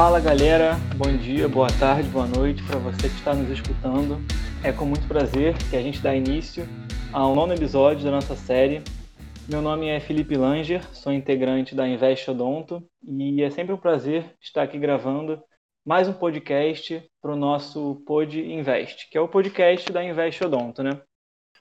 Fala galera, bom dia, boa tarde, boa noite para você que está nos escutando. É com muito prazer que a gente dá início ao nono episódio da nossa série. Meu nome é Felipe Langer, sou integrante da Invest Odonto e é sempre um prazer estar aqui gravando mais um podcast para o nosso Pod Invest, que é o podcast da Invest Odonto, né?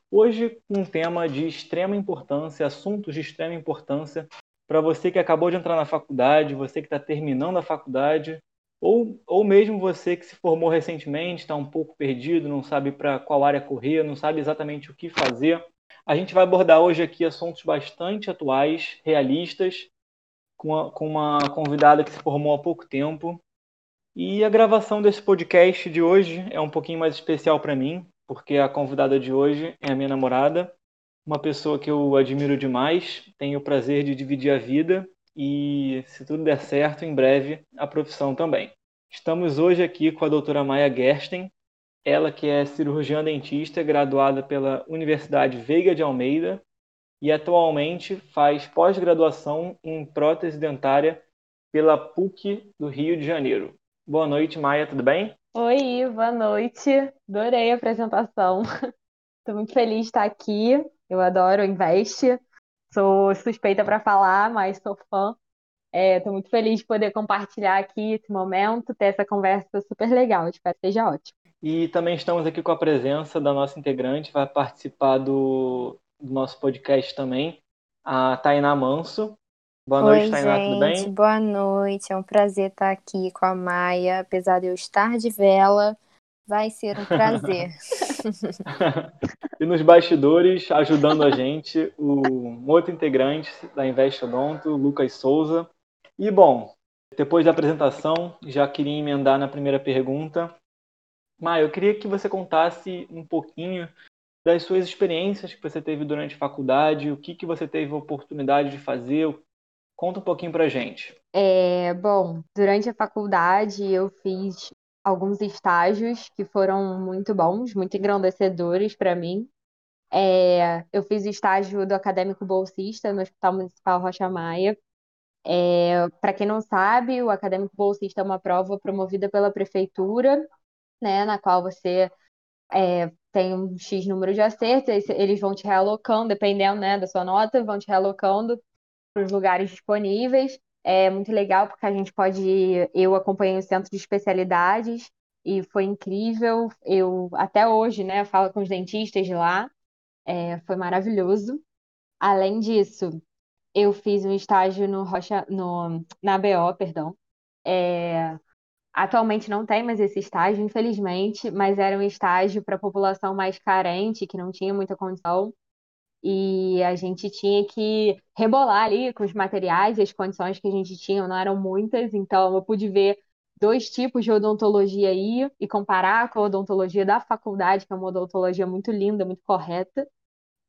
Hoje, um tema de extrema importância, assuntos de extrema importância para você que acabou de entrar na faculdade, você que está terminando a faculdade, ou, ou mesmo você que se formou recentemente, está um pouco perdido, não sabe para qual área correr, não sabe exatamente o que fazer. A gente vai abordar hoje aqui assuntos bastante atuais, realistas, com, a, com uma convidada que se formou há pouco tempo. E a gravação desse podcast de hoje é um pouquinho mais especial para mim, porque a convidada de hoje é a minha namorada, uma pessoa que eu admiro demais, tenho o prazer de dividir a vida e, se tudo der certo, em breve a profissão também. Estamos hoje aqui com a doutora Maia Gersten, ela que é cirurgiã dentista, graduada pela Universidade Veiga de Almeida e atualmente faz pós-graduação em prótese dentária pela PUC do Rio de Janeiro. Boa noite, Maia, tudo bem? Oi, boa noite. Adorei a apresentação. Estou muito feliz de estar aqui eu adoro Invest. Sou suspeita para falar, mas sou fã. Estou é, muito feliz de poder compartilhar aqui esse momento, ter essa conversa super legal. Espero que seja ótimo. E também estamos aqui com a presença da nossa integrante, vai participar do, do nosso podcast também, a Tainá Manso. Boa noite, Oi, Tainá, gente, tudo bem? Boa noite, é um prazer estar aqui com a Maia, apesar de eu estar de vela, vai ser um prazer. e nos bastidores, ajudando a gente, o um outro integrante da Invest Odonto, Lucas Souza. E, bom, depois da apresentação, já queria emendar na primeira pergunta. Maia, eu queria que você contasse um pouquinho das suas experiências que você teve durante a faculdade, o que, que você teve a oportunidade de fazer. Conta um pouquinho pra gente. É, bom, durante a faculdade eu fiz alguns estágios que foram muito bons, muito engrandecedores para mim. É, eu fiz o estágio do acadêmico bolsista no Hospital Municipal Rocha Maia. É, para quem não sabe, o acadêmico bolsista é uma prova promovida pela prefeitura, né, na qual você é, tem um X número de acertos, eles vão te realocando, dependendo, né, da sua nota, vão te realocando para os lugares disponíveis. É muito legal porque a gente pode. Eu acompanhei o centro de especialidades e foi incrível. Eu até hoje, né, falo com os dentistas de lá, é, foi maravilhoso. Além disso, eu fiz um estágio no Rocha, no, na BO, perdão. É, atualmente não tem mais esse estágio, infelizmente, mas era um estágio para a população mais carente, que não tinha muita condição e a gente tinha que rebolar ali com os materiais e as condições que a gente tinha não eram muitas, então eu pude ver dois tipos de odontologia aí e comparar com a odontologia da faculdade, que é uma odontologia muito linda, muito correta.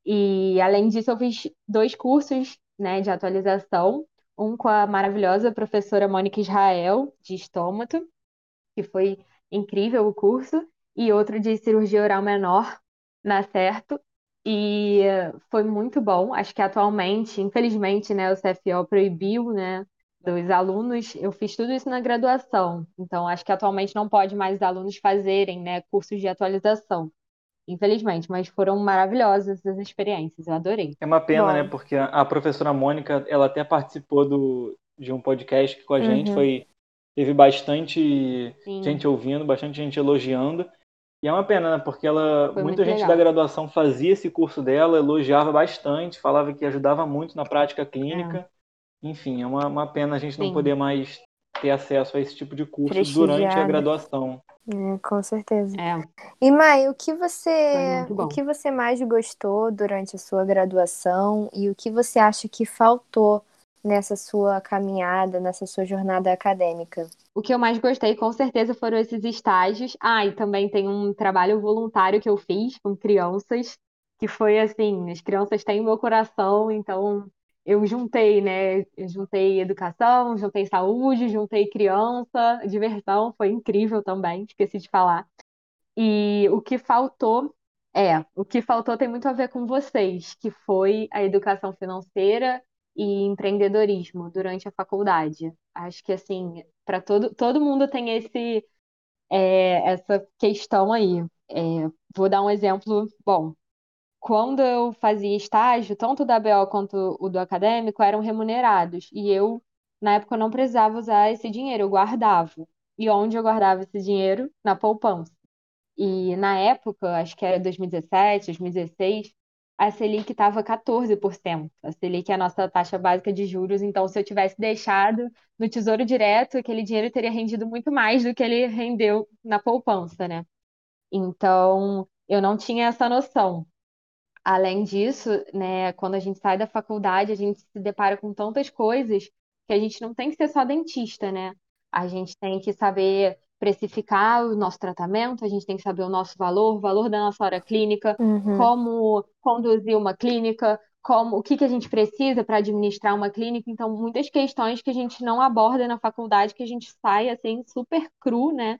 E além disso, eu fiz dois cursos, né, de atualização, um com a maravilhosa professora Mônica Israel, de estômato, que foi incrível o curso, e outro de cirurgia oral menor, na Certo, e foi muito bom. Acho que atualmente, infelizmente, né, o CFO proibiu, né, dos alunos. Eu fiz tudo isso na graduação, então acho que atualmente não pode mais os alunos fazerem, né, cursos de atualização. Infelizmente, mas foram maravilhosas as experiências, eu adorei. É uma pena, né, bom. né? Porque a professora Mônica, ela até participou do, de um podcast com a gente, uhum. foi teve bastante Sim. gente ouvindo, bastante gente elogiando. E é uma pena, né? Porque ela, Foi muita gente legal. da graduação fazia esse curso dela, elogiava bastante, falava que ajudava muito na prática clínica. É. Enfim, é uma, uma pena a gente Sim. não poder mais ter acesso a esse tipo de curso durante a graduação. É, com certeza. É. E Mai, o que você o que você mais gostou durante a sua graduação e o que você acha que faltou nessa sua caminhada, nessa sua jornada acadêmica? O que eu mais gostei, com certeza, foram esses estágios. Ah, e também tem um trabalho voluntário que eu fiz com crianças, que foi assim, as crianças têm meu coração, então eu juntei, né? Eu juntei educação, juntei saúde, juntei criança, diversão, foi incrível também, esqueci de falar. E o que faltou é, o que faltou tem muito a ver com vocês, que foi a educação financeira e empreendedorismo durante a faculdade. Acho que assim, para todo, todo mundo tem esse, é, essa questão aí. É, vou dar um exemplo, bom, quando eu fazia estágio, tanto da BO quanto o do acadêmico eram remunerados, e eu, na época, não precisava usar esse dinheiro, eu guardava. E onde eu guardava esse dinheiro? Na poupança. E na época, acho que era 2017, 2016, a Selic estava 14%. A Selic é a nossa taxa básica de juros, então se eu tivesse deixado no Tesouro Direto, aquele dinheiro teria rendido muito mais do que ele rendeu na poupança, né? Então, eu não tinha essa noção. Além disso, né, quando a gente sai da faculdade, a gente se depara com tantas coisas que a gente não tem que ser só dentista, né? A gente tem que saber precificar o nosso tratamento, a gente tem que saber o nosso valor, o valor da nossa hora clínica, Uhum. como conduzir uma clínica, como o que que a gente precisa para administrar uma clínica. Então, muitas questões que a gente não aborda na faculdade, que a gente sai assim super cru, né,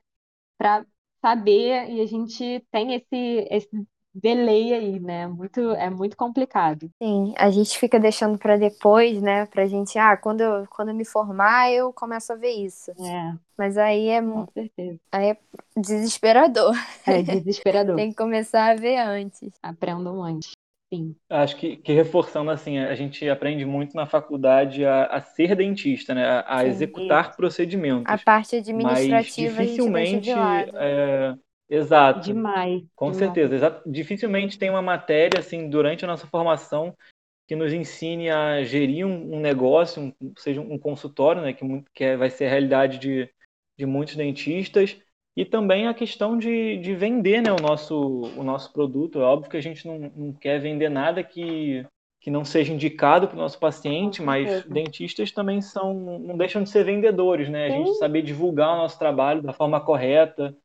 para saber e a gente tem esse, esse delay aí, né? Muito, é muito complicado. Sim, a gente fica deixando para depois, né? Pra gente, ah, quando eu, quando eu me formar, eu começo a ver isso. É, Mas aí é, com certeza. aí é desesperador. É desesperador. Tem que começar a ver antes. Aprendam antes. Sim. Acho que, que reforçando assim, a gente aprende muito na faculdade a, a ser dentista, né? A, a Sim, executar isso. procedimentos. A parte Mas administrativa a gente deixa de dificilmente, lado. é, exato, Demais. com demais. certeza, exa- dificilmente tem uma matéria assim durante a nossa formação que nos ensine a gerir um, um negócio, um, seja um consultório, né? Que, que é- vai ser a realidade de, de muitos dentistas. E também a questão de, de vender né, o, nosso, o nosso produto. É óbvio que a gente não, não quer vender nada que, que não seja indicado para o nosso paciente, mas dentistas também são, não deixam de ser vendedores, né? A gente saber divulgar o nosso trabalho da forma correta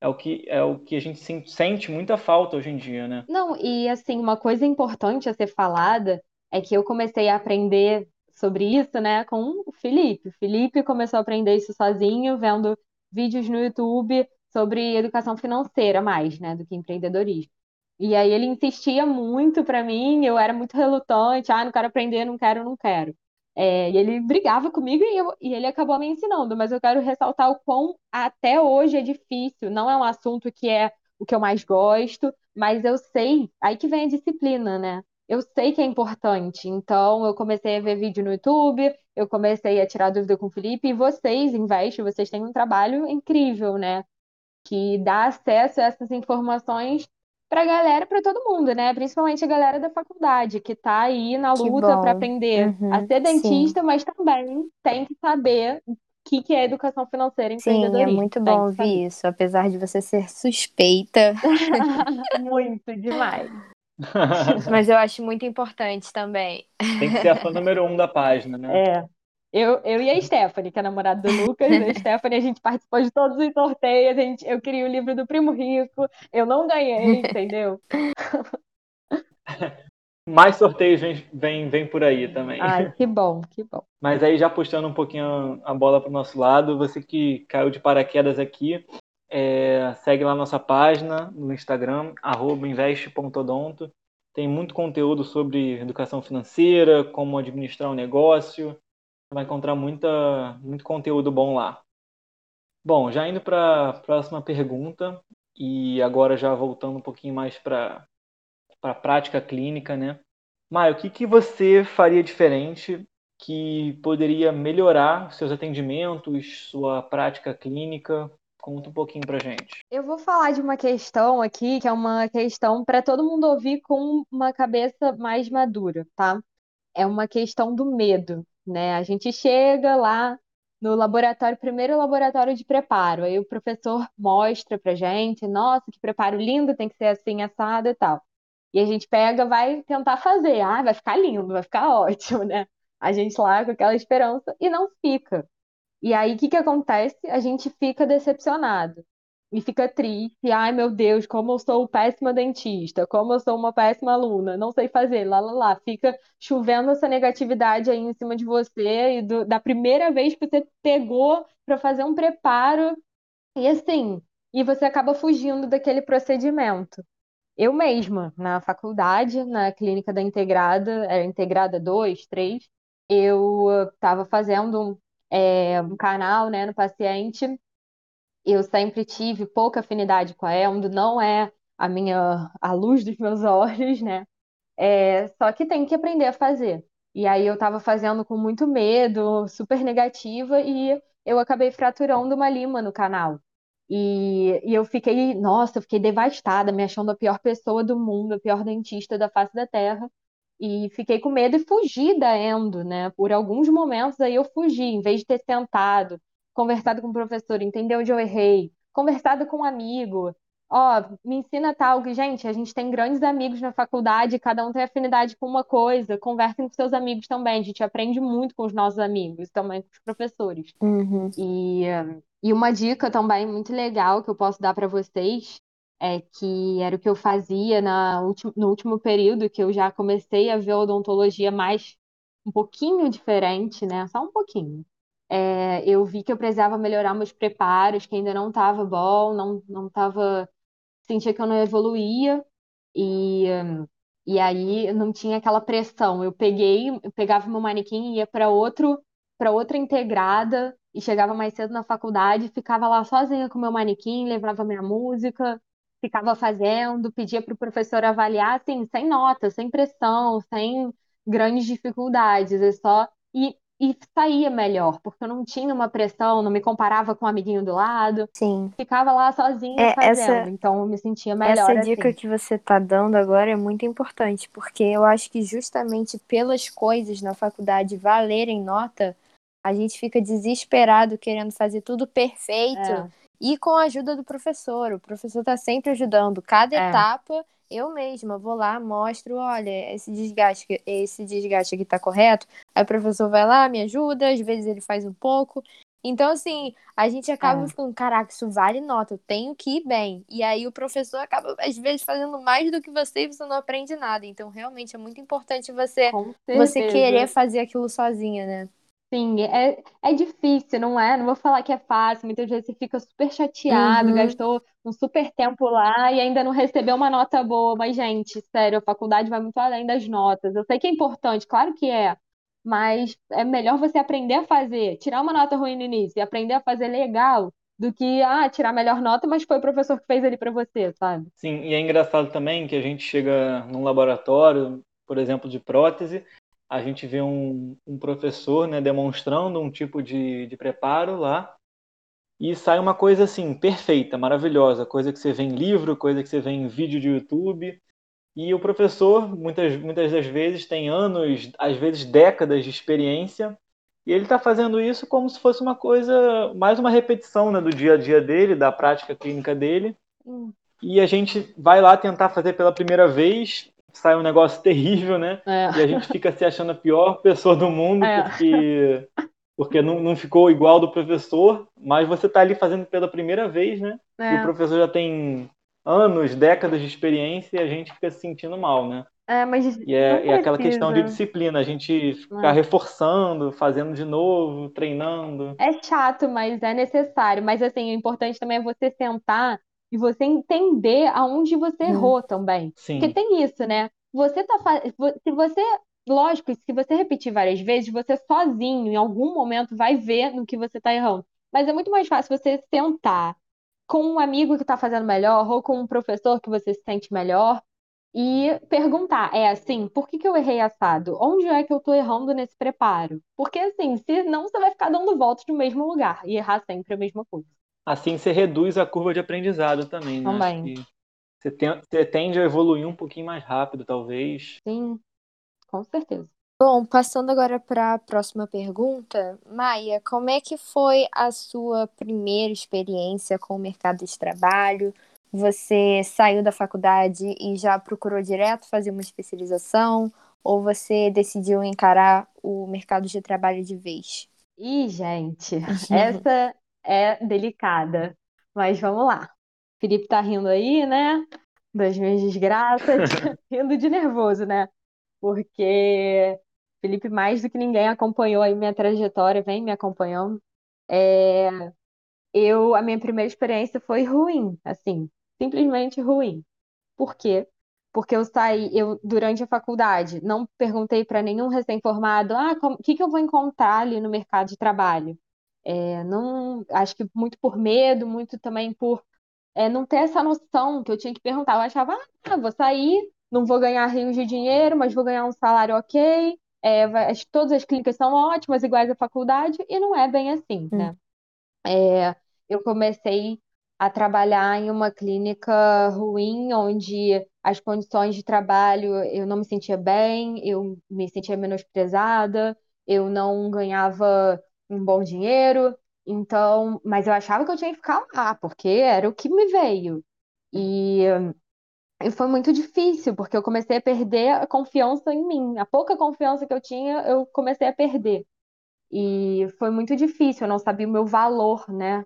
é o que, é o que a gente sen- sente muita falta hoje em dia, né? Não, e assim, uma coisa importante a ser falada é que eu comecei a aprender sobre isso, né, com o Felipe. O Felipe começou a aprender isso sozinho, vendo vídeos no YouTube sobre educação financeira mais, né, do que empreendedorismo. E aí ele insistia muito para mim, eu era muito relutante, ah, não quero aprender, não quero, não quero. É, e ele brigava comigo e, eu- e ele acabou me ensinando, mas eu quero ressaltar o quão até hoje é difícil, não é um assunto que é o que eu mais gosto, mas eu sei, aí que vem a disciplina, né? Eu sei que é importante, então eu comecei a ver vídeo no YouTube, eu comecei a tirar dúvida com o Felipe, e vocês, Invest, vocês têm um trabalho incrível, né? Que dá acesso a essas informações para a galera, para todo mundo, né? Principalmente a galera da faculdade, que está aí na luta para aprender Uhum, a ser sim. dentista, mas também tem que saber o que que é educação financeira e Sim, é muito bom ouvir saber. isso, apesar de você ser suspeita. Muito demais. Mas eu acho muito importante também. Tem que ser a fã número um da página, né? É. Eu, eu e a Stephanie, que é a namorada do Lucas, a Stephanie, a gente participou de todos os sorteios, a gente, eu queria o livro do Primo Rico, eu não ganhei, entendeu? Mais sorteios vem, vem, vem por aí também. Ai, que bom, que bom. Mas aí já puxando um pouquinho a bola para o nosso lado, você que caiu de paraquedas aqui, é, segue lá nossa página no Instagram, arroba investe.odonto. Tem muito conteúdo sobre educação financeira, como administrar um negócio. Vai encontrar muita, muito conteúdo bom lá. Bom, já indo para a próxima pergunta, e agora já voltando um pouquinho mais para a prática clínica, né? Maio, o que, que você faria diferente que poderia melhorar seus atendimentos, sua prática clínica? Conta um pouquinho pra gente. Eu vou falar de uma questão aqui, que é uma questão para todo mundo ouvir com uma cabeça mais madura, tá? É uma questão do medo, né? A gente chega lá no laboratório, primeiro laboratório de preparo, aí o professor mostra pra gente, nossa, que preparo lindo, tem que ser assim, assado e tal. E a gente pega, vai tentar fazer, ah, vai ficar lindo, vai ficar ótimo, né? A gente lá com aquela esperança e não fica. E aí, o que que acontece? A gente fica decepcionado e fica triste. Ai, meu Deus, como eu sou péssima dentista, como eu sou uma péssima aluna, não sei fazer, lá, lá, lá. Fica chovendo essa negatividade aí em cima de você e do- da primeira vez que você pegou para fazer um preparo e assim, e você acaba fugindo daquele procedimento. Eu mesma, na faculdade, na clínica da Integrada, era Integrada 2, 3, eu estava fazendo um é, um canal, né, no paciente. Eu sempre tive pouca afinidade com a endo, não é a minha a luz dos meus olhos, né? É, só que tem que aprender a fazer. E aí eu estava fazendo com muito medo, super negativa, e eu acabei fraturando uma lima no canal. E, e eu fiquei, nossa, eu fiquei devastada, me achando a pior pessoa do mundo, a pior dentista da face da Terra. E fiquei com medo e fugi da endo, né? Por alguns momentos aí eu fugi, em vez de ter sentado, conversado com o professor, entender onde eu errei, conversado com um amigo, ó, me ensina tal, que, gente, a gente tem grandes amigos na faculdade, cada um tem afinidade com uma coisa, conversem com seus amigos também, a gente aprende muito com os nossos amigos, também com os professores. Uhum. E, e uma dica também muito legal que eu posso dar para vocês é que era o que eu fazia na ulti no último período, que eu já comecei a ver odontologia mais um pouquinho diferente, né? Só um pouquinho. É, eu vi que eu precisava melhorar meus preparos, que ainda não estava bom, não não estava sentia que eu não evoluía e e aí não tinha aquela pressão. Eu peguei, eu pegava meu manequim e ia para outro para outra integrada e chegava mais cedo na faculdade, ficava lá sozinha com meu manequim, levava minha música, ficava fazendo, pedia para o professor avaliar, assim, sem nota, sem pressão, sem grandes dificuldades, é só e, e saía melhor, porque eu não tinha uma pressão, não me comparava com o um amiguinho do lado, Sim. ficava lá sozinha é, fazendo, essa, então eu me sentia melhor. Essa dica assim. que você está dando agora é muito importante, porque eu acho que justamente pelas coisas na faculdade valerem nota, a gente fica desesperado querendo fazer tudo perfeito. É. E com a ajuda do professor. O professor está sempre ajudando. Cada é. etapa, eu mesma vou lá, mostro, olha, esse desgaste, esse desgaste aqui está correto. Aí o professor vai lá, me ajuda, às vezes ele faz um pouco. Então, assim, a gente acaba é. ficando, caraca, isso vale nota, eu tenho que ir bem. E aí o professor acaba, às vezes, fazendo mais do que você e você não aprende nada. Então, realmente, é muito importante você, você querer fazer aquilo sozinha, né? Sim, é, é difícil, não é? Não vou falar que é fácil. Muitas vezes você fica super chateado, Uhum. gastou um super tempo lá e ainda não recebeu uma nota boa. Mas, gente, sério, a faculdade vai muito além das notas. Eu sei que é importante, claro que é, mas é melhor você aprender a fazer, tirar uma nota ruim no início e aprender a fazer legal do que, ah, tirar a melhor nota, mas foi o professor que fez ali para você, sabe? Sim, e é engraçado também que a gente chega num laboratório, por exemplo, de prótese, a gente vê um, um professor né, demonstrando um tipo de, de preparo lá. E sai uma coisa assim, perfeita, maravilhosa, coisa que você vê em livro, coisa que você vê em vídeo de YouTube. E o professor, muitas, muitas das vezes, tem anos, às vezes décadas de experiência, e ele está fazendo isso como se fosse uma coisa, mais uma repetição né, do dia a dia dele, da prática clínica dele. E a gente vai lá tentar fazer pela primeira vez, sai um negócio terrível, né? É. E a gente fica se achando a pior pessoa do mundo é. porque, porque não, não ficou igual do professor, mas você está ali fazendo pela primeira vez, né? É. E o professor já tem anos, décadas de experiência e a gente fica se sentindo mal, né? É, mas e é, é aquela questão de disciplina, a gente ficar é. reforçando, fazendo de novo, treinando. É chato, mas é necessário. Mas assim, o importante também é você sentar e você entender aonde você hum. errou também. Sim. Porque tem isso, né? Você tá se você, lógico, se você repetir várias vezes, você sozinho em algum momento vai ver no que você tá errando. Mas é muito mais fácil você sentar com um amigo que está fazendo melhor ou com um professor que você se sente melhor e perguntar, é assim, por que que eu errei assado? Onde é que eu estou errando nesse preparo? Porque assim, se não você vai ficar dando voltas no mesmo lugar e errar sempre a mesma coisa. Assim você reduz a curva de aprendizado também, né? Também. Você, tem, você tende a evoluir um pouquinho mais rápido, talvez. Sim, com certeza. Bom, passando agora para a próxima pergunta, Maia, como é que foi a sua primeira experiência com o mercado de trabalho? Você saiu da faculdade e já procurou direto fazer uma especialização? Ou você decidiu encarar o mercado de trabalho de vez? Ih, gente, essa é delicada. Mas vamos lá. Felipe tá rindo aí, né? Das minhas desgraças, rindo de nervoso, né? Porque Felipe, mais do que ninguém, acompanhou aí minha trajetória, vem me acompanhando. É... Eu, a minha primeira experiência foi ruim, assim, simplesmente ruim. Por quê? porque eu saí, eu durante a faculdade não perguntei para nenhum recém-formado, ah, o que que eu vou encontrar ali no mercado de trabalho? É, não, acho que muito por medo, muito também por é, não ter essa noção que eu tinha que perguntar. Eu achava, ah, vou sair, não vou ganhar rios de dinheiro, mas vou ganhar um salário ok. É, vai, todas as clínicas são ótimas, iguais à faculdade, e não é bem assim, hum. né? É, eu comecei a trabalhar em uma clínica ruim, onde as condições de trabalho eu não me sentia bem, eu me sentia menosprezada, eu não ganhava um bom dinheiro, então, mas eu achava que eu tinha que ficar lá, porque era o que me veio. E, e foi muito difícil, porque eu comecei a perder a confiança em mim. A pouca confiança que eu tinha, eu comecei a perder. E foi muito difícil, eu não sabia o meu valor, né?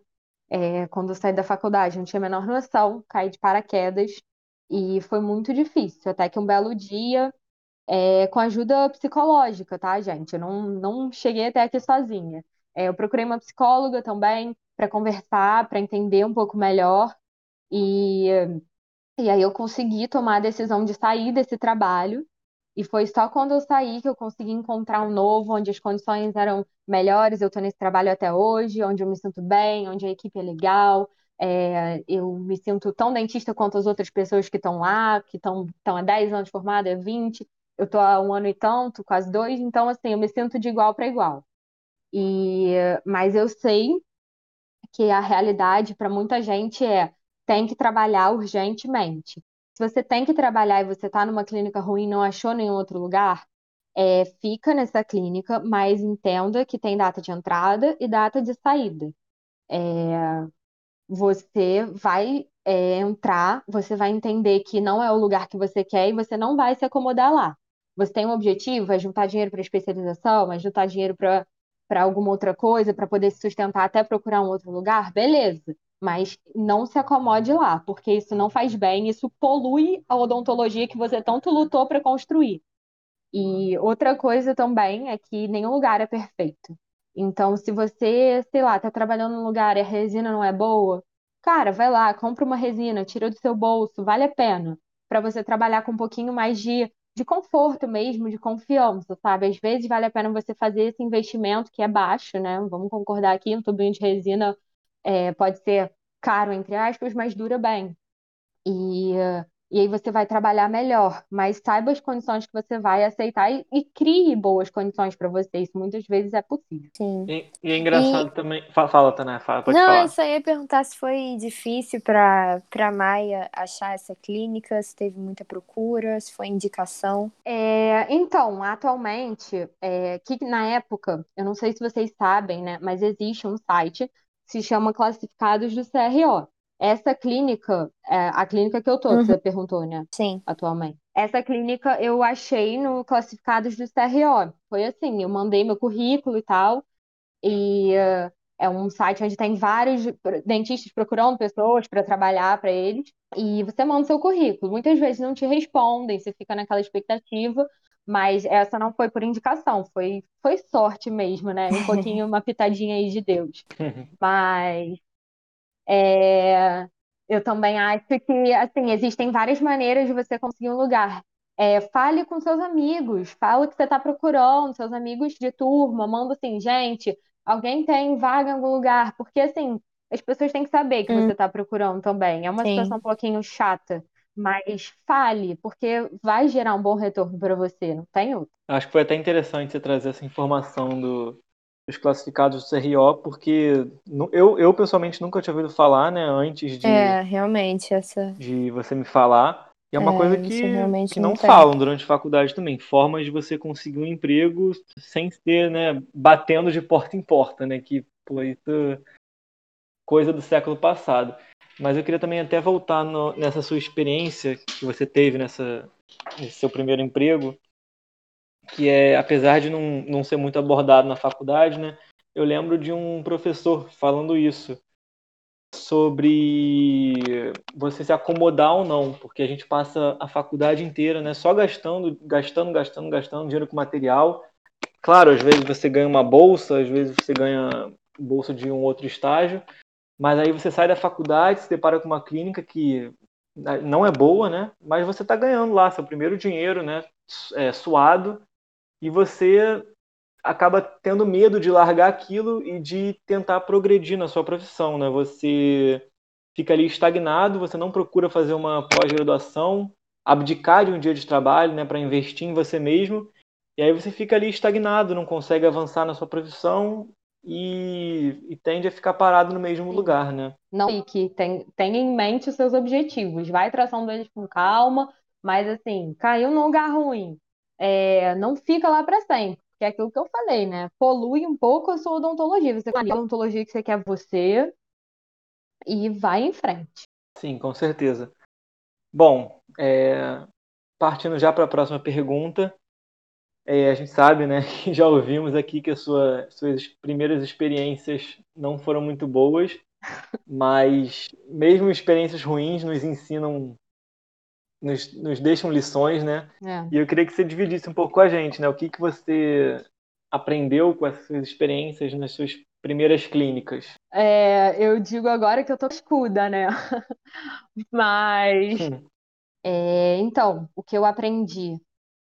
É, quando eu saí da faculdade, não tinha a menor noção, caí de paraquedas e foi muito difícil. Até que um belo dia, é, com ajuda psicológica, tá, gente? Eu não, não cheguei até aqui sozinha. É, eu procurei uma psicóloga também para conversar, para entender um pouco melhor. E, e aí eu consegui tomar a decisão de sair desse trabalho e foi só quando eu saí que eu consegui encontrar um novo, onde as condições eram melhores. Eu estou nesse trabalho até hoje, onde eu me sinto bem, onde a equipe é legal. É, eu me sinto tão dentista quanto as outras pessoas que estão lá, que estão há 10 anos formada, 20. Eu estou há um ano e tanto, quase dois. Então, assim, eu me sinto de igual para igual. E, mas eu sei que a realidade para muita gente é tem que trabalhar urgentemente. Se você tem que trabalhar e você está numa clínica ruim não achou nenhum outro lugar, é, fica nessa clínica, mas entenda que tem data de entrada e data de saída. É, você vai é, entrar, você vai entender que não é o lugar que você quer e você não vai se acomodar lá. Você tem um objetivo, é juntar dinheiro para especialização, é juntar dinheiro para para alguma outra coisa, para poder se sustentar até procurar um outro lugar, beleza mas não se acomode lá, porque isso não faz bem, isso polui a odontologia que você tanto lutou para construir. E outra coisa também é que nenhum lugar é perfeito. Então, se você, sei lá, está trabalhando num lugar e a resina não é boa, cara, vai lá, compra uma resina, tira do seu bolso, vale a pena, para você trabalhar com um pouquinho mais de, de conforto mesmo, de confiança, sabe? Às vezes vale a pena você fazer esse investimento que é baixo, né? Vamos concordar aqui, um tubinho de resina é, pode ser caro, entre aspas, mas dura bem. E, e aí você vai trabalhar melhor, mas saiba as condições que você vai aceitar e, e crie boas condições para você. Isso muitas vezes é possível. Sim. E, e é engraçado e... também. Fala, fala Tana, fala, pode Não, falar. eu só ia perguntar se foi difícil para para Maia achar essa clínica, se teve muita procura, se foi indicação. É, então, atualmente, é, que na época, eu não sei se vocês sabem, né, mas existe um site se chama Classificados do CRO. Essa clínica, é a clínica que eu tô, uhum. que você perguntou, né? Sim. Atualmente. Essa clínica eu achei no Classificados do CRO. Foi assim, eu mandei meu currículo e tal, e uh, é um site onde tem vários dentistas procurando pessoas para trabalhar para eles, e você manda seu currículo. Muitas vezes não te respondem, você fica naquela expectativa, mas essa não foi por indicação, foi, foi sorte mesmo, né? Um pouquinho, uma pitadinha aí de Deus. Mas é, eu também acho que, assim, existem várias maneiras de você conseguir um lugar. É, fale com seus amigos, fala o que você está procurando, seus amigos de turma, manda assim, gente, alguém tem vaga em algum lugar, porque assim, as pessoas têm que saber que hum. você está procurando também. É uma Sim. situação um pouquinho chata mas fale, porque vai gerar um bom retorno para você, não tem outro. Acho que foi até interessante você trazer essa informação do, dos classificados do CRO, porque eu, eu pessoalmente nunca tinha ouvido falar, né, antes de, é, realmente, essa... de você me falar. E é uma é, coisa que, que não, não falam durante a faculdade também. Formas de você conseguir um emprego sem ser, né, batendo de porta em porta, né? Que, pô, isso coisa do século passado. Mas eu queria também até voltar no, nessa sua experiência que você teve nessa, nesse seu primeiro emprego, que é, apesar de não, não ser muito abordado na faculdade, né, eu lembro de um professor falando isso, sobre você se acomodar ou não, porque a gente passa a faculdade inteira né, só gastando, gastando, gastando, gastando dinheiro com material. Claro, às vezes você ganha uma bolsa, às vezes você ganha bolsa de um outro estágio, mas aí você sai da faculdade, se depara com uma clínica que não é boa, né? Mas você está ganhando lá seu primeiro dinheiro, né? É, suado e você acaba tendo medo de largar aquilo e de tentar progredir na sua profissão, né? Você fica ali estagnado, você não procura fazer uma pós-graduação, abdicar de um dia de trabalho, né, para investir em você mesmo, e aí você fica ali estagnado, não consegue avançar na sua profissão e, e tende a ficar parado no mesmo lugar, né? Não fique, tem, tenha em mente os seus objetivos, vai traçando eles com calma, mas assim, caiu num lugar ruim, é, não fica lá para sempre que é aquilo que eu falei, né? Polui um pouco a sua odontologia. Você tem a odontologia que você quer você e vai em frente. Sim, com certeza. Bom, é... partindo já para a próxima pergunta, é, a gente sabe, né, que já ouvimos aqui que sua, suas primeiras experiências não foram muito boas, mas mesmo experiências ruins nos ensinam nos, nos deixam lições, né? É. E eu queria que você dividisse um pouco com a gente, né? O que, que você aprendeu com essas experiências nas suas primeiras clínicas? É, eu digo agora que eu tô escuda, né? Mas, hum. é, então, o que eu aprendi?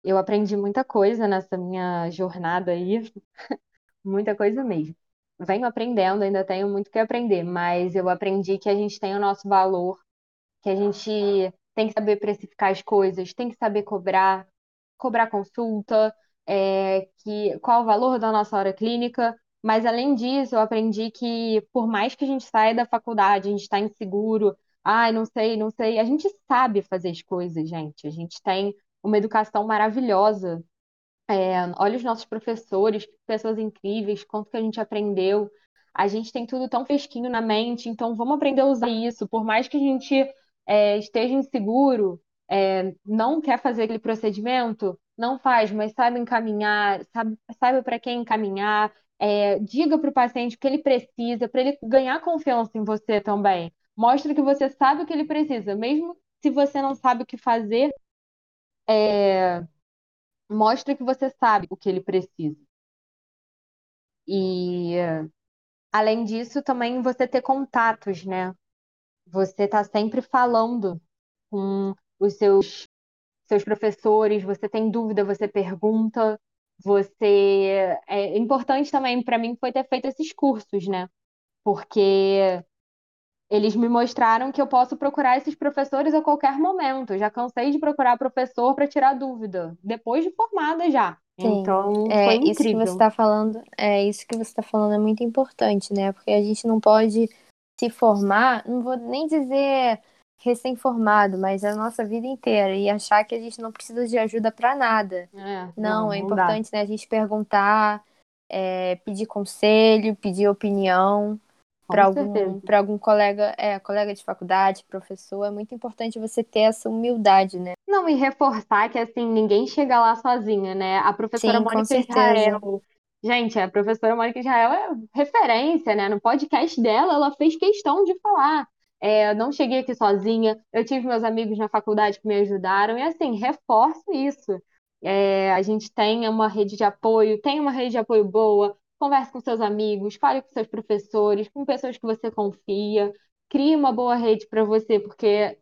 Eu aprendi muita coisa nessa minha jornada aí, muita coisa mesmo. Venho aprendendo, ainda tenho muito que aprender, mas eu aprendi que a gente tem o nosso valor, que a gente tem que saber precificar as coisas, tem que saber cobrar, cobrar consulta, é, que, qual o valor da nossa hora clínica. Mas além disso, eu aprendi que por mais que a gente saia da faculdade, a gente está inseguro, ai, não sei, não sei, a gente sabe fazer as coisas, gente. A gente tem uma educação maravilhosa. É, olha os nossos professores, pessoas incríveis, quanto que a gente aprendeu. A gente tem tudo tão fresquinho na mente, então vamos aprender a usar isso. Por mais que a gente é, esteja inseguro, é, não quer fazer aquele procedimento, não faz, mas sabe encaminhar, sabe, para quem encaminhar, é, diga para o paciente o que ele precisa, para ele ganhar confiança em você também. Mostre que você sabe o que ele precisa, mesmo se você não sabe o que fazer, é, mostre que você sabe o que ele precisa. E além disso, também você ter contatos, né? Você está sempre falando com os seus, seus professores, você tem dúvida, você pergunta, você. É importante também para mim foi ter feito esses cursos, né? Porque eles me mostraram que eu posso procurar esses professores a qualquer momento. Eu já cansei de procurar professor para tirar dúvida, depois de formada já. Sim, então, é, foi incrível. Isso que você está falando, é isso que você está falando é muito importante, né? Porque a gente não pode se formar, não vou nem dizer recém-formado, mas a nossa vida inteira e achar que a gente não precisa de ajuda para nada. É, não, não, é importante né, a gente perguntar, é, pedir conselho, pedir opinião para algum, para algum colega, é, colega de faculdade, professor, é muito importante você ter essa humildade, né? Não, e reforçar que assim, ninguém chega lá sozinha, né? A professora Sim, Mônica Israel Gente, a professora Mônica Israel é referência, né? No podcast dela, ela fez questão de falar. É, não cheguei aqui sozinha, eu tive meus amigos na faculdade que me ajudaram, e assim, reforço isso. É, a gente tem uma rede de apoio, tem uma rede de apoio boa, converse com seus amigos, fale com seus professores, com pessoas que você confia, crie uma boa rede para você, porque,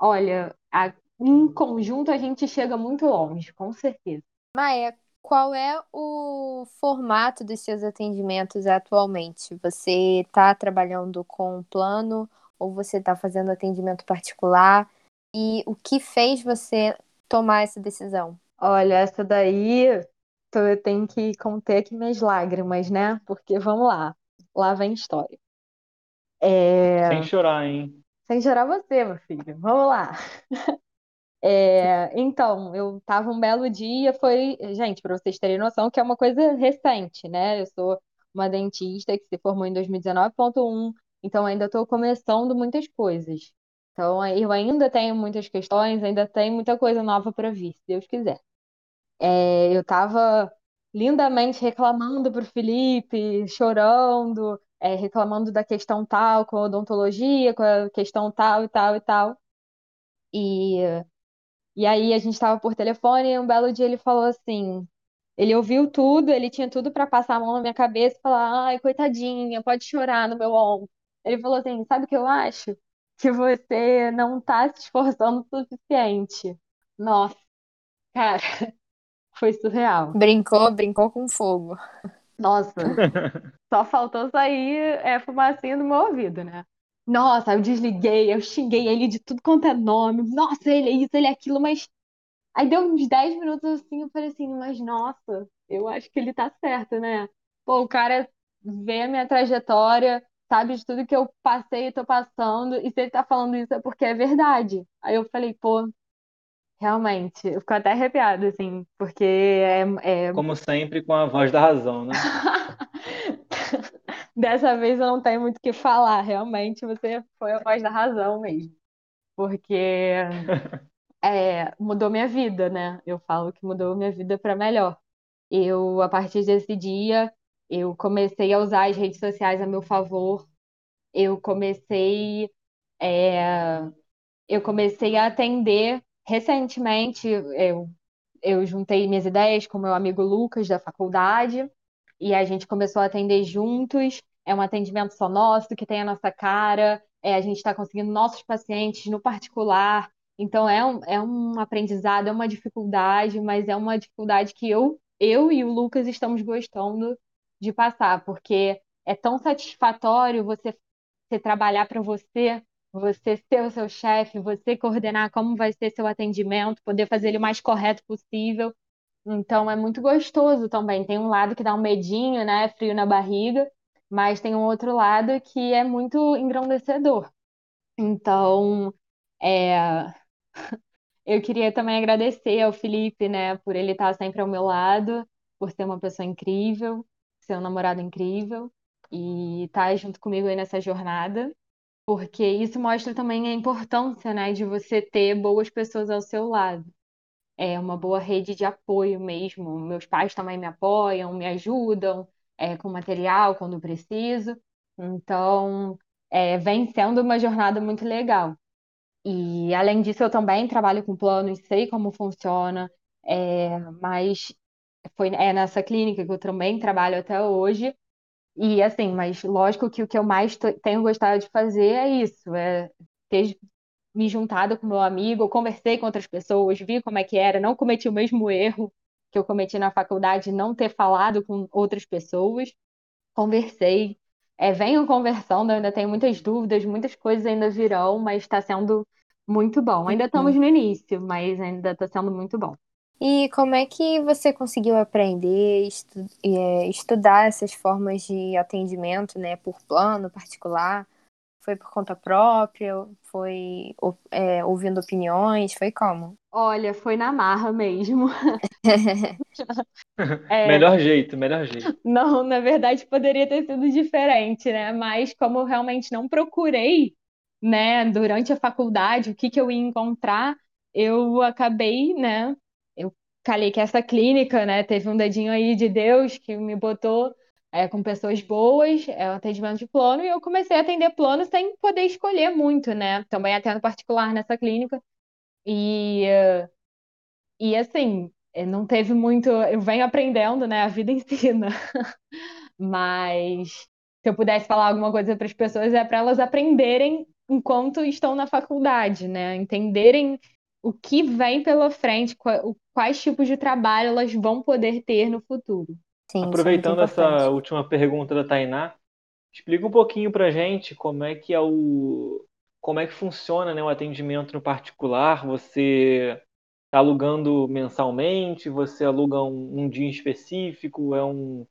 olha, a, em conjunto a gente chega muito longe, com certeza. Maia, qual é o formato dos seus atendimentos atualmente? Você está trabalhando com plano ou você está fazendo atendimento particular? E o que fez você tomar essa decisão? Olha, essa daí então eu tenho que conter aqui minhas lágrimas, né? Porque vamos lá, lá vem história. É... Sem chorar, hein? Sem chorar você, meu filho. Vamos lá. É, então, eu tava um belo dia, foi, gente, para vocês terem noção que é uma coisa recente, né? Eu sou uma dentista que se formou em 2019.1, então ainda estou começando muitas coisas. Então, eu ainda tenho muitas questões, ainda tem muita coisa nova para vir, se Deus quiser. É, eu estava lindamente reclamando para o Felipe, chorando, é, reclamando da questão tal, com a odontologia, com a questão tal e tal e tal. E e aí a gente estava por telefone e um belo dia ele falou assim, ele ouviu tudo, ele tinha tudo para passar a mão na minha cabeça e falar, ai, coitadinha, pode chorar no meu ombro. Ele falou assim, sabe o que eu acho? que você não tá se esforçando o suficiente. Nossa, cara, foi surreal. Brincou, brincou com fogo. Nossa, só faltou sair é, fumacinha do meu ouvido, né? Nossa, eu desliguei, eu xinguei ele de tudo quanto é nome. Nossa, ele é isso, ele é aquilo, mas. Aí deu uns 10 minutos assim, eu falei assim, mas nossa, eu acho que ele tá certo, né? Pô, o cara vê a minha trajetória, sabe de tudo que eu passei e tô passando, e se ele tá falando isso é porque é verdade. Aí eu falei, pô, realmente, eu fico até arrepiada, assim, porque é, é... Como sempre, com a voz da razão, né? Dessa vez eu não tenho muito o que falar, realmente você foi a voz da razão mesmo. Porque é, mudou minha vida, né? Eu falo que mudou minha vida para melhor. Eu, a partir desse dia, eu comecei a usar as redes sociais a meu favor. Eu comecei, é, eu comecei a atender recentemente. Eu, eu juntei minhas ideias com meu amigo Lucas da faculdade e a gente começou a atender juntos. É um atendimento só nosso, que tem a nossa cara. É, a gente está conseguindo nossos pacientes no particular. Então é um, é um aprendizado, é uma dificuldade, mas é uma dificuldade que eu, eu e o Lucas estamos gostando de passar, porque é tão satisfatório você, você trabalhar para você, você ser o seu chefe, você coordenar como vai ser seu atendimento, poder fazer ele o mais correto possível. Então é muito gostoso também. Tem um lado que dá um medinho, né, frio na barriga, mas tem um outro lado que é muito engrandecedor. Então, é... eu queria também agradecer ao Felipe, né, por ele estar sempre ao meu lado, por ser uma pessoa incrível, ser um namorado incrível e estar junto comigo aí nessa jornada, porque isso mostra também a importância, né, de você ter boas pessoas ao seu lado. É uma boa rede de apoio mesmo. Meus pais também me apoiam, me ajudam é, com material quando preciso. Então, é, vem sendo uma jornada muito legal. E além disso, eu também trabalho com planos, sei como funciona, é, mas foi é nessa clínica que eu também trabalho até hoje. E assim, mas lógico que o que eu mais tenho gostado de fazer é isso, é ter me juntado com meu amigo, conversei com outras pessoas, vi como é que era, não cometi o mesmo erro que eu cometi na faculdade, não ter falado com outras pessoas. Conversei, é, venho conversando, ainda tenho muitas dúvidas, muitas coisas ainda virão, mas está sendo muito bom. Ainda estamos no início, mas ainda está sendo muito bom. E como é que você conseguiu aprender, estu é, estudar essas formas de atendimento, né, por plano particular? Foi por conta própria? Foi é, ouvindo opiniões? Foi como? Olha, foi na marra mesmo. é... Melhor jeito, melhor jeito. Não, na verdade poderia ter sido diferente, né? Mas como eu realmente não procurei, né, durante a faculdade, o que que eu ia encontrar, eu acabei, né, calhei que essa clínica, né, teve um dedinho aí de Deus que me botou é, com pessoas boas, é atendimento de plano, e eu comecei a atender plano sem poder escolher muito, né? Também atendo particular nessa clínica. E, e assim, é, não teve muito. Eu venho aprendendo, né? A vida ensina. Mas se eu pudesse falar alguma coisa para as pessoas, é para elas aprenderem enquanto estão na faculdade, né? Entenderem o que vem pela frente, quais tipos de trabalho elas vão poder ter no futuro. Sim, é Aproveitando é essa última pergunta da Tainá, explica um pouquinho pra gente como é que é o como é que funciona né, o atendimento no particular. Você está alugando mensalmente? Você aluga um, um, dia específico? É um,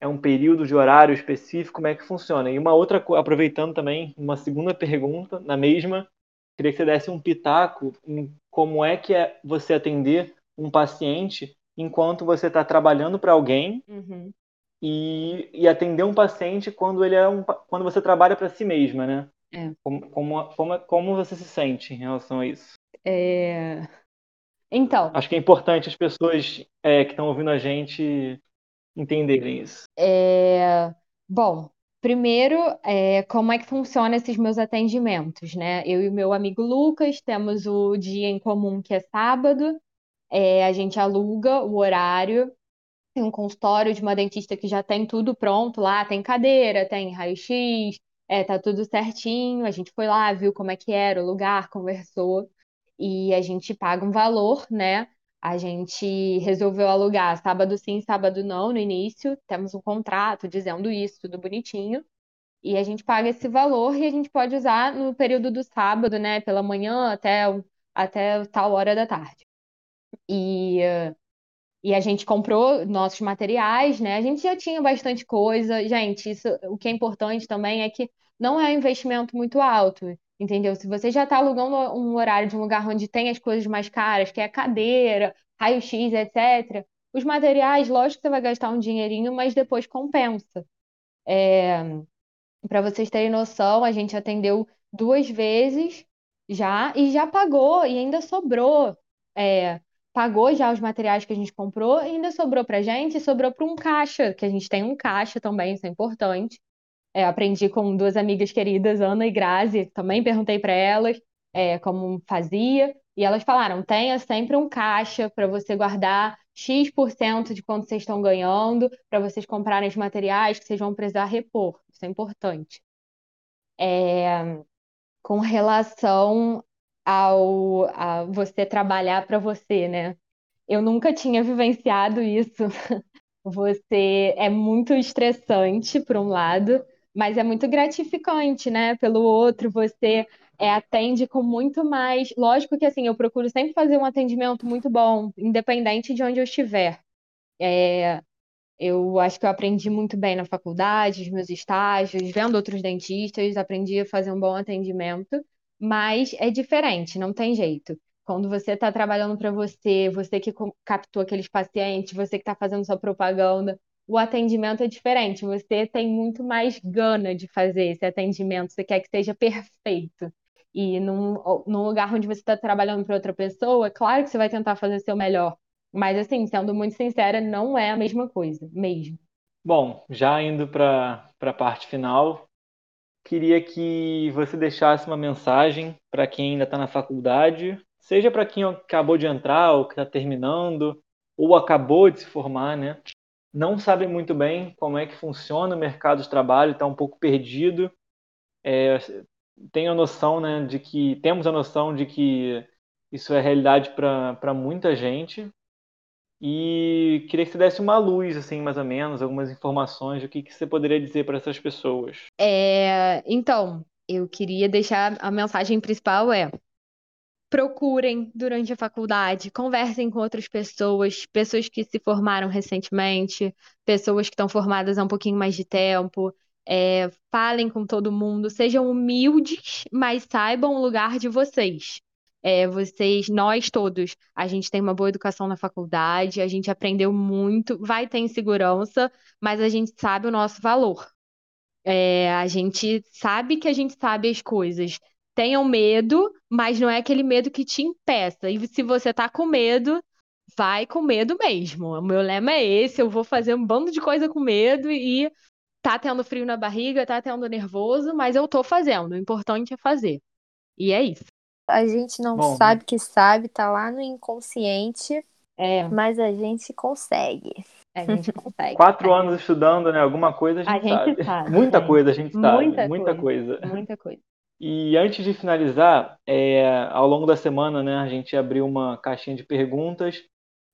é um período de horário específico? Como é que funciona? E uma outra, aproveitando também, uma segunda pergunta, na mesma, queria que você desse um pitaco em como é que é você atender um paciente enquanto você está trabalhando para alguém uhum. e, e, atender um paciente quando ele é um, quando você trabalha para si mesma, né? É. Como, como, como, como você se sente em relação a isso? É... Então. Acho que é importante as pessoas é, que estão ouvindo a gente entenderem isso. É... Bom, Primeiro, é, como é que funciona esses meus atendimentos, né? Eu e o meu amigo Lucas temos o dia em comum que é sábado, é, a gente aluga o horário, tem um consultório de uma dentista que já tem tudo pronto lá, tem cadeira, tem raio-x, é, tá tudo certinho. A gente foi lá, viu como é que era o lugar, conversou e a gente paga um valor, né? A gente resolveu alugar sábado sim, sábado não no início. Temos um contrato dizendo isso, tudo bonitinho. E a gente paga esse valor e a gente pode usar no período do sábado, né? Pela manhã até, até tal hora da tarde. E, e a gente comprou nossos materiais, né? A gente já tinha bastante coisa. Gente, isso, o que é importante também é que não é um investimento muito alto, entendeu? Se você já está alugando um horário de um lugar onde tem as coisas mais caras, que é cadeira, raio-x, etc., os materiais, lógico que você vai gastar um dinheirinho, mas depois compensa. É... Para vocês terem noção, a gente atendeu duas vezes já e já pagou e ainda sobrou. É, pagou já os materiais que a gente comprou e ainda sobrou para gente sobrou para um caixa, que a gente tem um caixa também, isso é importante. É, aprendi com duas amigas queridas, Ana e Grazi, também perguntei para elas é, como fazia, e elas falaram: tenha sempre um caixa para você guardar X% de quanto vocês estão ganhando, para vocês comprarem os materiais que vocês vão precisar repor. Isso é importante. É, com relação ao a você trabalhar para você, né? Eu nunca tinha vivenciado isso. Você é muito estressante, por um lado, mas é muito gratificante, né? Pelo outro, você é, atende com muito mais. Lógico que assim, eu procuro sempre fazer um atendimento muito bom, independente de onde eu estiver. É, eu acho que eu aprendi muito bem na faculdade, os meus estágios, vendo outros dentistas, aprendi a fazer um bom atendimento, mas é diferente, não tem jeito. Quando você está trabalhando para você, você que captou aqueles pacientes, você que está fazendo sua propaganda, o atendimento é diferente. Você tem muito mais gana de fazer esse atendimento, você quer que seja perfeito. E num, num lugar onde você está trabalhando para outra pessoa, claro que você vai tentar fazer seu melhor. Mas, assim, sendo muito sincera, não é a mesma coisa, mesmo. Bom, já indo para a parte final, queria que você deixasse uma mensagem para quem ainda está na faculdade, seja para quem acabou de entrar ou que está terminando, ou acabou de se formar, né? não sabem muito bem como é que funciona o mercado de trabalho, está um pouco perdido. É, a noção, né, de que temos a noção de que isso é realidade para muita gente. E queria que você desse uma luz, assim, mais ou menos, algumas informações do que, que você poderia dizer para essas pessoas. É, então, eu queria deixar a mensagem principal é procurem durante a faculdade, conversem com outras pessoas, pessoas que se formaram recentemente, pessoas que estão formadas há um pouquinho mais de tempo. É, falem com todo mundo, sejam humildes, mas saibam o lugar de vocês. É, vocês, nós todos, a gente tem uma boa educação na faculdade, a gente aprendeu muito, vai ter insegurança, mas a gente sabe o nosso valor. É, a gente sabe que a gente sabe as coisas tenham medo, mas não é aquele medo que te impeça. E se você tá com medo, vai com medo mesmo. O meu lema é esse, eu vou fazer um bando de coisa com medo e tá tendo frio na barriga, tá tendo nervoso, mas eu tô fazendo. O importante é fazer. E é isso. A gente não Bom, sabe que sabe, tá lá no inconsciente, é. mas a gente consegue. A gente consegue. Quatro anos estudando, né? Alguma coisa a gente, a gente sabe. sabe. Muita é. coisa a gente sabe. Muita, muita coisa. coisa. Muita coisa. E antes de finalizar, é, ao longo da semana, né, a gente abriu uma caixinha de perguntas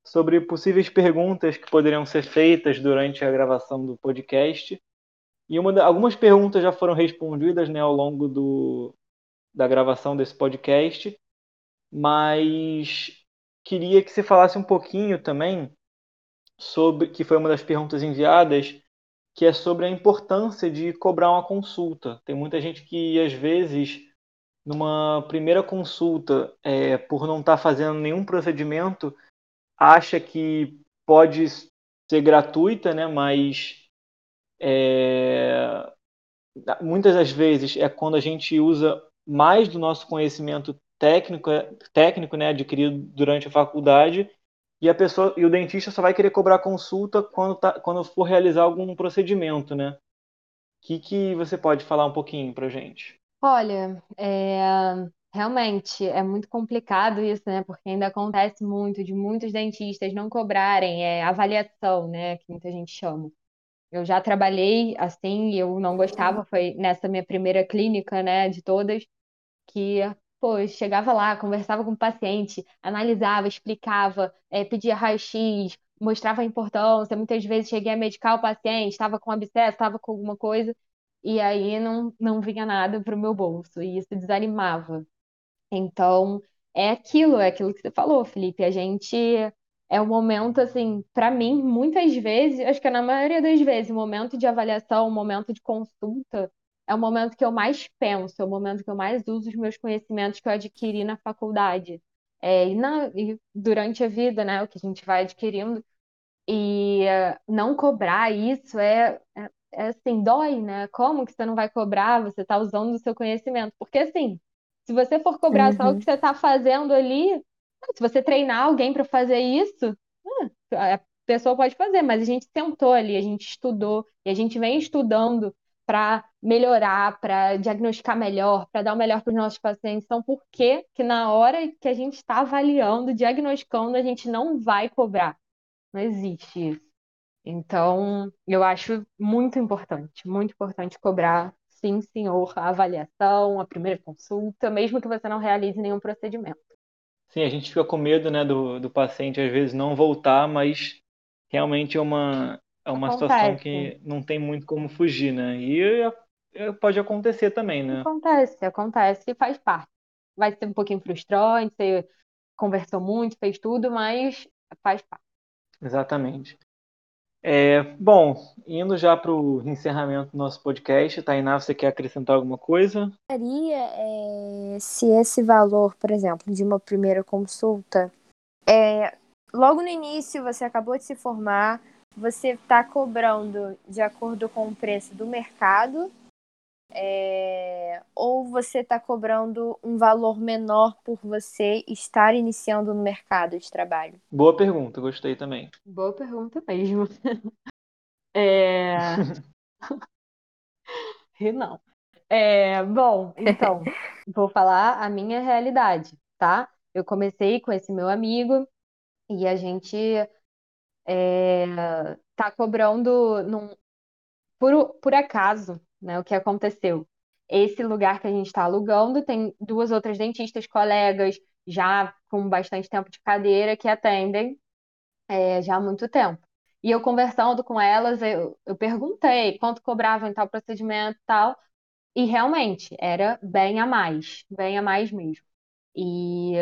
sobre possíveis perguntas que poderiam ser feitas durante a gravação do podcast. E uma, algumas perguntas já foram respondidas né, ao longo do, da gravação desse podcast, mas queria que você falasse um pouquinho também sobre, que foi uma das perguntas enviadas, que é sobre a importância de cobrar uma consulta. Tem muita gente que, às vezes, numa primeira consulta, é, por não estar tá fazendo nenhum procedimento, acha que pode ser gratuita, né? mas é, muitas das vezes é quando a gente usa mais do nosso conhecimento técnico, técnico né, adquirido durante a faculdade e a pessoa e o dentista só vai querer cobrar consulta quando, tá, quando for realizar algum procedimento, né? O que, que você pode falar um pouquinho pra gente? Olha, é, realmente é muito complicado isso, né? Porque ainda acontece muito de muitos dentistas não cobrarem é, avaliação, né? Que muita gente chama. Eu já trabalhei assim e eu não gostava, foi nessa minha primeira clínica, né, de todas, que, pô, chegava lá, conversava com o paciente, analisava, explicava, é, pedia raio-x, mostrava a importância. Muitas vezes cheguei a medicar o paciente, estava com abscesso, estava com alguma coisa, e aí não, não vinha nada para o meu bolso, e isso desanimava. Então, é aquilo, é aquilo que você falou, Felipe. A gente é o momento, assim, para mim, muitas vezes, acho que na maioria das vezes, o momento de avaliação, o momento de consulta, é o momento que eu mais penso, é o momento que eu mais uso os meus conhecimentos que eu adquiri na faculdade. É, e, na, e durante a vida, né, o que a gente vai adquirindo. E uh, não cobrar isso é, é, é, assim, dói, né? Como que você não vai cobrar? Você está usando o seu conhecimento. Porque, assim, se você for cobrar uhum. só o uhum. que você está fazendo ali, se você treinar alguém para fazer isso, ah, a pessoa pode fazer, mas a gente sentou ali, a gente estudou e a gente vem estudando para melhorar, para diagnosticar melhor, para dar o melhor para os nossos pacientes. Então, por que que na hora que a gente está avaliando, diagnosticando, a gente não vai cobrar? Não existe isso. Então, eu acho muito importante, muito importante cobrar, sim, senhor, a avaliação, a primeira consulta, mesmo que você não realize nenhum procedimento. Sim, a gente fica com medo, né, do, do paciente às vezes não voltar, mas realmente é uma, é uma situação que não tem muito como fugir, né? E é, pode acontecer também, né? Acontece, acontece e faz parte. Vai ser um pouquinho frustrante, você conversou muito, fez tudo, mas faz parte. Exatamente. É, bom, indo já para o encerramento do nosso podcast, Tainá, você quer acrescentar alguma coisa? Gostaria é, se esse valor, por exemplo, de uma primeira consulta, é, logo no início você acabou de se formar, você está cobrando de acordo com o preço do mercado é, ou você está cobrando um valor menor por você estar iniciando no mercado de trabalho? Boa pergunta, gostei também. Boa pergunta mesmo. é... não. É, bom, então, vou falar a minha realidade, tá? Eu comecei com esse meu amigo e a gente é, tá cobrando num, por, por acaso, né? O que aconteceu? Esse lugar que a gente está alugando tem duas outras dentistas colegas, já com bastante tempo de cadeira, que atendem é, já há muito tempo. E eu conversando com elas, eu, eu perguntei quanto cobravam em tal procedimento e tal, e realmente era bem a mais, bem a mais mesmo. E,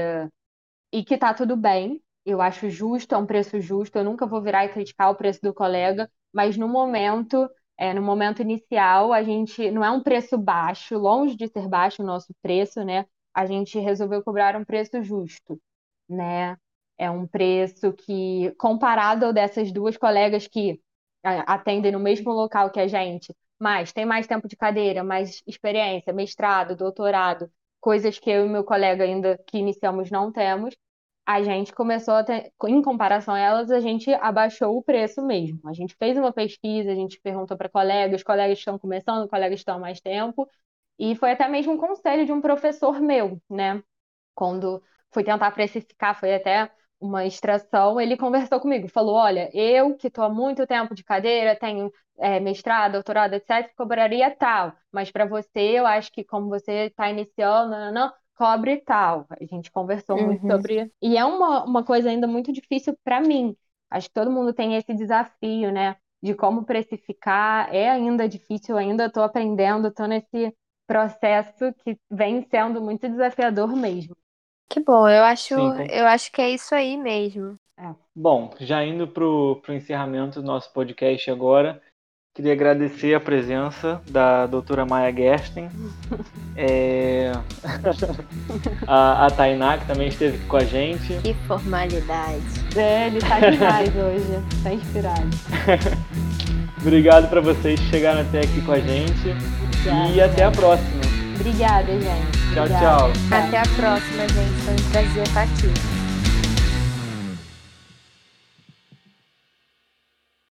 e que tá tudo bem, eu acho justo, é um preço justo, eu nunca vou virar e criticar o preço do colega, mas no momento é, no momento inicial, a gente não é um preço baixo, longe de ser baixo o nosso preço, né? A gente resolveu cobrar um preço justo, né? É um preço que, comparado ao dessas duas colegas que atendem no mesmo local que a gente, mas tem mais tempo de cadeira, mais experiência, mestrado, doutorado, coisas que eu e meu colega ainda que iniciamos não temos, a gente começou a ter, em comparação a elas, a gente abaixou o preço mesmo. A gente fez uma pesquisa, a gente perguntou para colegas, colegas estão começando, colegas estão há mais tempo, e foi até mesmo um conselho de um professor meu, né? Quando fui tentar precificar, foi até uma extração, ele conversou comigo, falou: Olha, eu que estou há muito tempo de cadeira, tenho é, mestrado, doutorado, etc., cobraria tal, mas para você, eu acho que como você está iniciando, não, não, cobre tal. A gente conversou uhum. muito sobre. E é uma, uma coisa ainda muito difícil para mim. Acho que todo mundo tem esse desafio, né? De como precificar. É ainda difícil, ainda estou aprendendo, estou nesse processo que vem sendo muito desafiador mesmo. Que bom, eu acho, Sim, eu acho que é isso aí mesmo. É. Bom, já indo para o encerramento do nosso podcast agora, Queria agradecer a presença da doutora Maia Gersten, é... a, a Tainá, que também esteve aqui com a gente. Que formalidade. É, ele tá demais hoje, tá inspirado. Obrigado para vocês que chegaram até aqui com a gente. Obrigada, e até a próxima. Obrigada, gente. Tchau, tchau. Até a próxima, gente. Foi um prazer estar aqui.